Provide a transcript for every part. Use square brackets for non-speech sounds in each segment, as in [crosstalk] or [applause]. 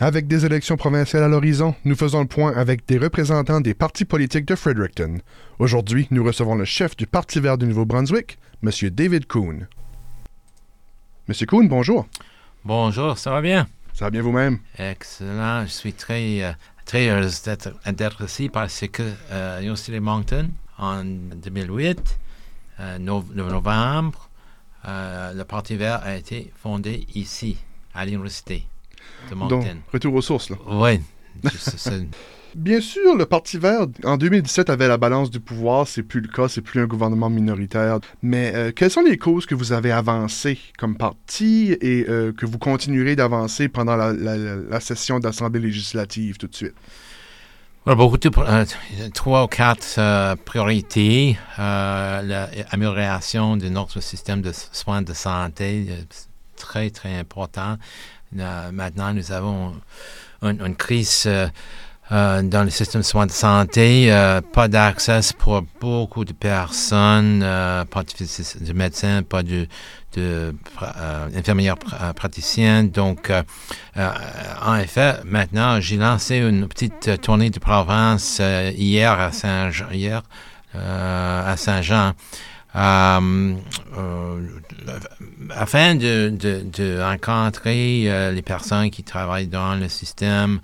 Avec des élections provinciales à l'horizon, nous faisons le point avec des représentants des partis politiques de Fredericton. Aujourd'hui, nous recevons le chef du Parti vert du Nouveau-Brunswick, M. David Kuhn. Monsieur Kuhn, bonjour. Bonjour, ça va bien? Ça va bien vous-même? Excellent. Je suis très, euh, très heureux d'être ici parce que euh, Université de Moncton, en 2008, euh, novembre, euh, le Parti vert a été fondé ici, à l'Université. Donc, retour aux sources, là. Oui. [laughs] Bien sûr, le Parti vert, en 2017, avait la balance du pouvoir. C'est plus le cas, c'est plus un gouvernement minoritaire. Mais euh, quelles sont les causes que vous avez avancées comme parti et euh, que vous continuerez d'avancer pendant la, session d'Assemblée législative tout de suite? beaucoup de, euh, trois ou quatre priorités. L'amélioration de notre système de soins de santé, très, très important. Euh, maintenant, nous avons une, crise euh, euh, dans le système de soins de santé, pas d'accès pour beaucoup de personnes, pas de, médecins, pas de, de praticiennes. Donc, en effet, maintenant, j'ai lancé une petite tournée de province hier à Saint-Jean. Hier, à Saint-Jean. Euh, euh, afin de, rencontrer euh, les personnes qui travaillent dans le système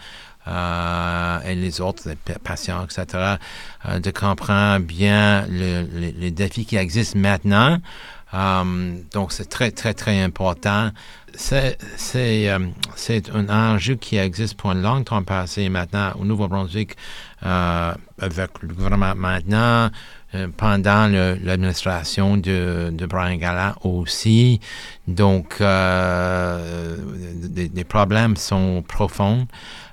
et les autres les patients, etc., de comprendre bien les défis qui existent maintenant. donc, c'est très, très, très important. C'est, un enjeu qui existe pour un long temps passé maintenant au Nouveau-Brunswick avec le gouvernement maintenant. Euh, pendant l'administration de, Brian Gallant aussi. Donc, euh, des, problèmes sont profonds,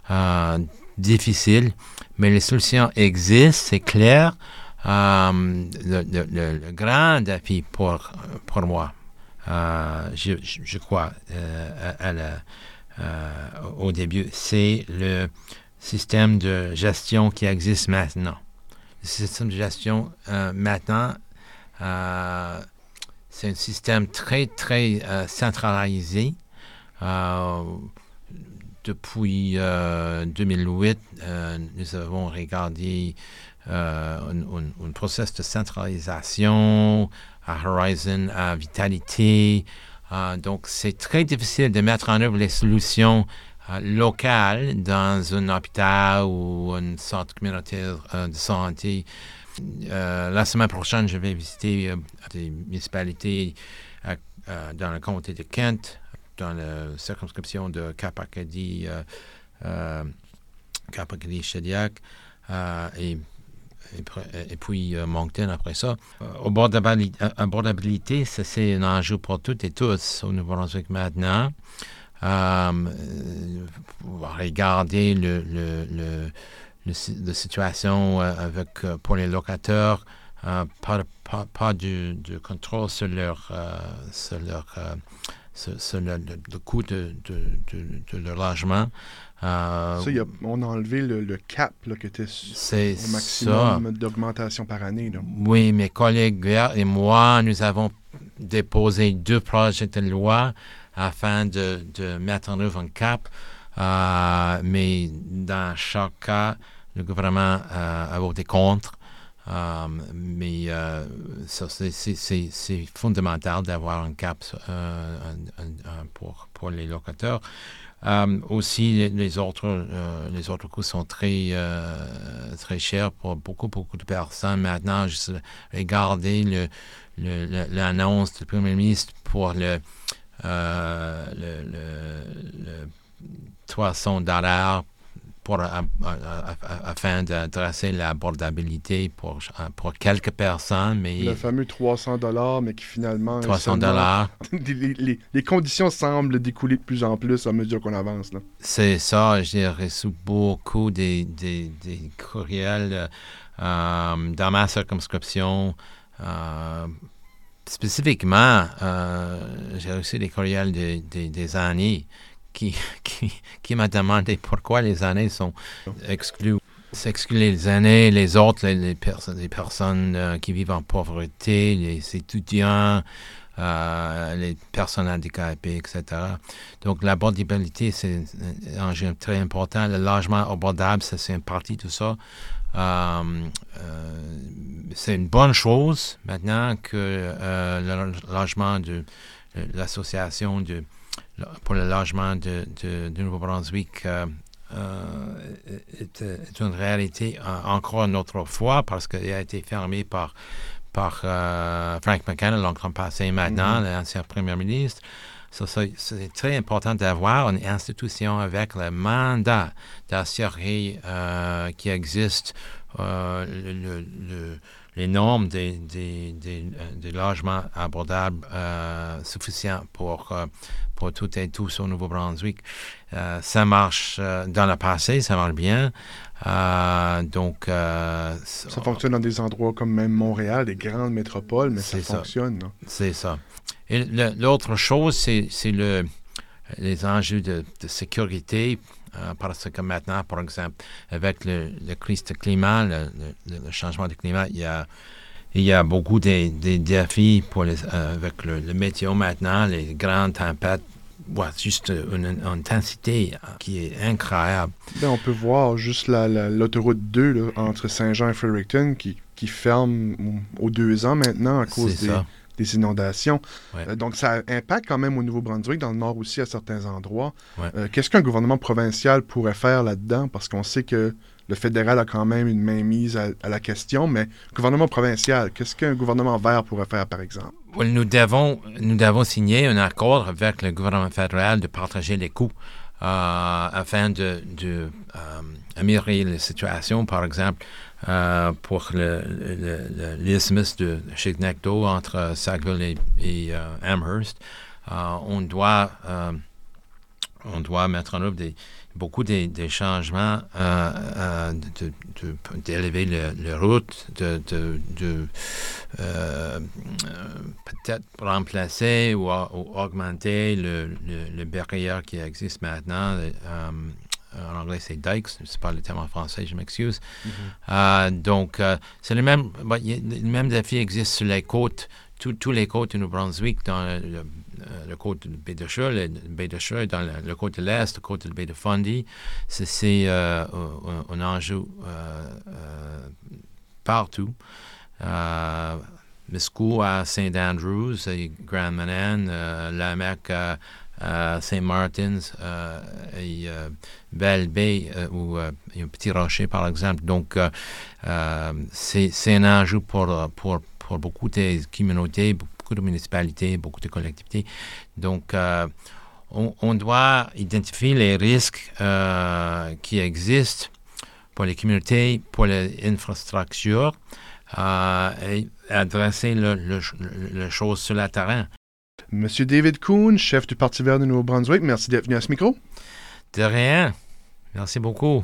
euh, difficiles, mais les solutions existent, c'est clair. Le, grand défi pour, pour moi, je, crois, au début, c'est le système de gestion qui existe maintenant le système de gestion euh, maintenant, euh, c'est un système très, très euh, centralisé. depuis 2008, nous avons regardé un, processus de centralisation à Horizon, à Vitalité. donc, c'est très difficile de mettre en œuvre les solutions local dans un hôpital ou un centre communautaire euh, de santé. Euh, la semaine prochaine, je vais visiter euh, des municipalités dans le comté de Kent, dans la circonscription de Cap-Acadie, Cap-Acadie-Chediac et puis Moncton après ça. abordabilité, c'est un enjeu pour toutes et tous au Nouveau-Brunswick maintenant. Euh, regarder le, le, le, la situation euh, avec, euh, pour les locataires, pas, pas, pas de, contrôle sur leur, sur leur sur, le, coût de, de, leur logement. ça, on a enlevé le, cap là, qui était au maximum d'augmentation par année. Oui, mes collègues et moi, nous avons déposé deux projets de loi afin de, de mettre en œuvre un cap. Euh, mais dans chaque cas, le gouvernement euh, a voté contre. Euh, mais c'est fondamental d'avoir un cap pour, pour les locataires. aussi, les, autres, les autres coûts sont très, très chers pour beaucoup, beaucoup de personnes. Maintenant, je regardez l'annonce du Premier ministre pour le, euh, le, 300 dollars pour, afin d'adresser l'abordabilité pour, pour quelques personnes. Mais le fameux 300 dollars, mais qui finalement... 300 dollars. [laughs] Les, conditions semblent découler de plus en plus à mesure qu'on avance. C'est ça, j'ai reçu beaucoup des, des, courriels euh, dans ma circonscription euh, spécifiquement, euh, j'ai reçu des courriels des années qui, [laughs] qui, qui m'a demandé pourquoi les années sont exclues. S'excluent les années, les autres, les, personnes, les personnes euh, qui vivent en pauvreté, les étudiants, euh, les personnes handicapées, etc. Donc, l'abordabilité, c'est un enjeu très important. Le logement abordable, c'est une partie de ça. Euh, c'est une bonne chose maintenant que le logement de l'association de, pour le logement de Nouveau-Brunswick est, est, une réalité encore une autre fois parce qu'elle a été fermée par par euh, Frank McKenna longtemps passé maintenant, mm-hmm. l'ancien premier ministre. c'est très important d'avoir une institution avec le mandat d'assurer euh, qu'il existe euh, le, les normes des, des, des, logements abordables suffisants pour, pour tout et tous au Nouveau-Brunswick. ça marche dans le passé, ça marche bien. Euh, donc, euh, ça fonctionne dans des endroits comme même Montréal, des grandes métropoles, mais ça, fonctionne. C'est ça. Et l'autre chose, c'est le, les enjeux de, sécurité. Euh, parce que maintenant, par exemple, avec le, crise de climat, le, changement de climat, il y a, il y a beaucoup de, défis pour les, avec le, météo maintenant, les grandes tempêtes juste une, intensité qui est incroyable. Ben, on peut voir juste l'autoroute 2 entre Saint-Jean et Fredericton qui, qui ferme aux deux ans maintenant à cause des, inondations. Euh, donc ça impacte quand même au Nouveau-Brunswick, dans le nord aussi à certains endroits. Euh, qu'est-ce qu'un gouvernement provincial pourrait faire là-dedans? Parce qu'on sait que le fédéral a quand même une mainmise à, à la question, mais gouvernement provincial, qu'est-ce qu'un gouvernement vert pourrait faire, par exemple? nous, devons, nous devons signer un accord avec le gouvernement fédéral de partager les coûts afin de, de euh, améliorer la situation, par exemple, euh, pour l'isthmus de Chignecto entre Sackville et, Amherst. on doit on doit mettre en œuvre des, beaucoup des, changements, euh, euh, d'élever les routes, de, euh, peut-être remplacer ou, augmenter le, le, barrière qui existe maintenant. en anglais, c'est dikes, sais pas le terme en français, je m'excuse. Mm-hmm. donc, c'est le même, le même défi existe sur les côtes tous les côtes de New Brunswick, dans le, le, côte de baie le, baie de dans le, côte de l'Est, le côte de baie de Fundy, c'est euh, un, enjeu euh, euh, partout. Euh, Miscou à St. Andrews, Grand Manan, la Mecque à St. Martins et Belle Bay ou un Petit Rocher, par exemple. Donc, c'est un enjeu pour, pour, pour beaucoup de communautés, beaucoup de municipalités, beaucoup de collectivités. Donc, euh, on, doit identifier les risques euh, qui existent pour les communautés, pour les infrastructures euh, et adresser le, le, choses sur le terrain. Monsieur David Kuhn, chef du Parti vert du Nouveau-Brunswick, merci d'être venu à ce micro. De rien. Merci beaucoup.